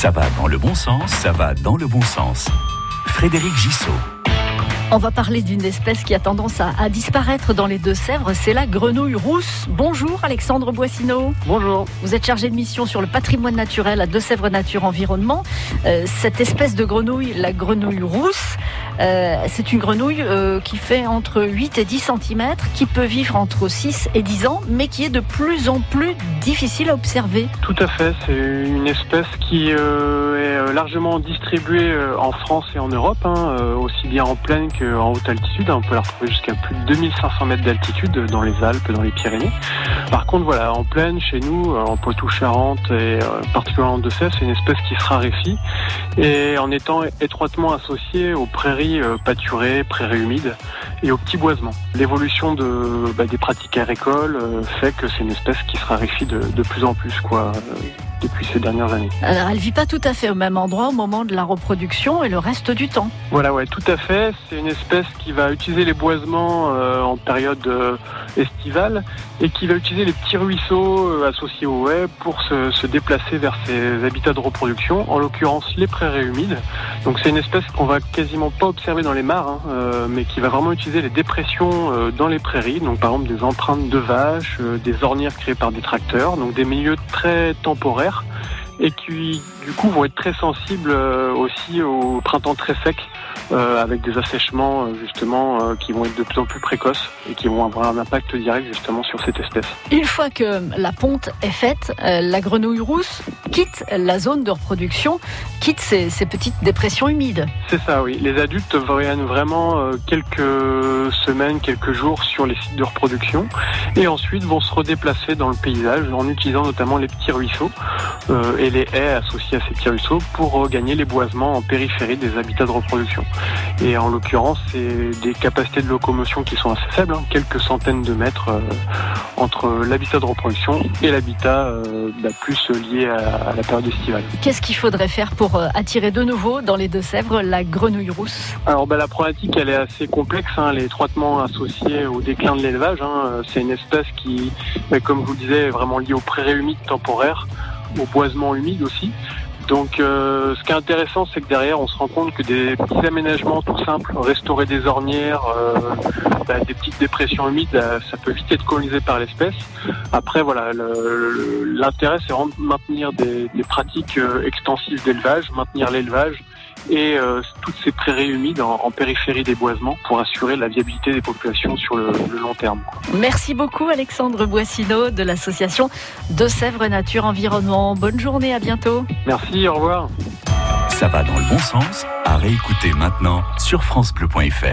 Ça va dans le bon sens, ça va dans le bon sens. Frédéric Gissot. On va parler d'une espèce qui a tendance à, disparaître dans les Deux-Sèvres, c'est la grenouille rousse. Bonjour Alexandre Boissineau. Bonjour. Vous êtes chargé de mission sur le patrimoine naturel à Deux-Sèvres Nature Environnement. Euh, cette espèce de grenouille, la grenouille rousse, euh, c'est une grenouille euh, qui fait entre 8 et 10 cm, qui peut vivre entre 6 et 10 ans, mais qui est de plus en plus difficile à observer. Tout à fait, c'est une espèce qui est largement distribuée en France et en Europe, hein, aussi bien en plaine en haute altitude. On peut la retrouver jusqu'à plus de 2500 mètres d'altitude dans les Alpes, dans les Pyrénées. Par contre, voilà, en plaine, chez nous, en Poitou-Charentes et euh, particulièrement en Deux-Sèvres, c'est une espèce qui se raréfie et en étant étroitement associée aux prairies euh, pâturées, prairies humides et aux petits boisements. L'évolution bah, des pratiques agricoles euh, fait que c'est une espèce qui se raréfie de, de plus en plus, quoi depuis ces dernières années. Alors, elle vit pas tout à fait au même endroit au moment de la reproduction et le reste du temps. Voilà, ouais, tout à fait. C'est une espèce qui va utiliser les boisements euh, en période euh, estivale et qui va utiliser les petits ruisseaux euh, associés au haies pour se, se, déplacer vers ses habitats de reproduction, en l'occurrence les prairies humides. Donc c'est une espèce qu'on va quasiment pas observer dans les mares, hein, mais qui va vraiment utiliser les dépressions dans les prairies, donc par exemple des empreintes de vaches, des ornières créées par des tracteurs, donc des milieux très temporaires et qui du coup vont être très sensibles euh, aussi au printemps très sec euh, avec des assèchements euh, justement euh, qui vont être de plus en plus précoces et qui vont avoir un impact direct justement sur cette espèce. Une fois que la ponte est faite, la grenouille rousse quitte la zone de reproduction, quitte ces, ces petites dépressions humides. C'est ça, oui. Les adultes viennent vraiment quelques semaines, quelques jours sur les sites de reproduction et ensuite vont se redéplacer dans le paysage en utilisant notamment les petits ruisseaux et les haies associées à ces petits ruisseaux pour regagner les boisements en périphérie des habitats de reproduction. Et en l'occurrence, c'est des capacités de locomotion qui sont assez faibles, hein, quelques centaines de mètres euh, entre l'habitat de reproduction et l'habitat euh, bah, plus lié à, la période estivale. Qu'est-ce qu'il faudrait faire pour euh, attirer de nouveau dans les Deux-Sèvres la grenouille rousse? Alors bah, la problématique, elle est assez complexe. Hein, elle est étroitement associée au déclin de l'élevage. Hein. C'est une espèce qui, bah, comme je vous le disais, est vraiment liée aux prairies humides temporaires, au boisement humide aussi. Donc euh, ce qui est intéressant, c'est que derrière, on se rend compte que des petits aménagements tout simples, restaurer des ornières, euh, bah, des petites dépressions humides, euh, ça peut vite être colonisé par l'espèce. Après, voilà, l'intérêt, c'est de maintenir des, des pratiques extensives d'élevage, maintenir l'élevage et euh, toutes ces prairies humides en, périphérie des boisements pour assurer la viabilité des populations sur le, long terme. Merci beaucoup Alexandre Boissineau de l'association De Sèvres Nature Environnement. Bonne journée, à bientôt. Merci, au revoir. Ça va dans le bon sens, à réécouter maintenant sur francebleu.fr.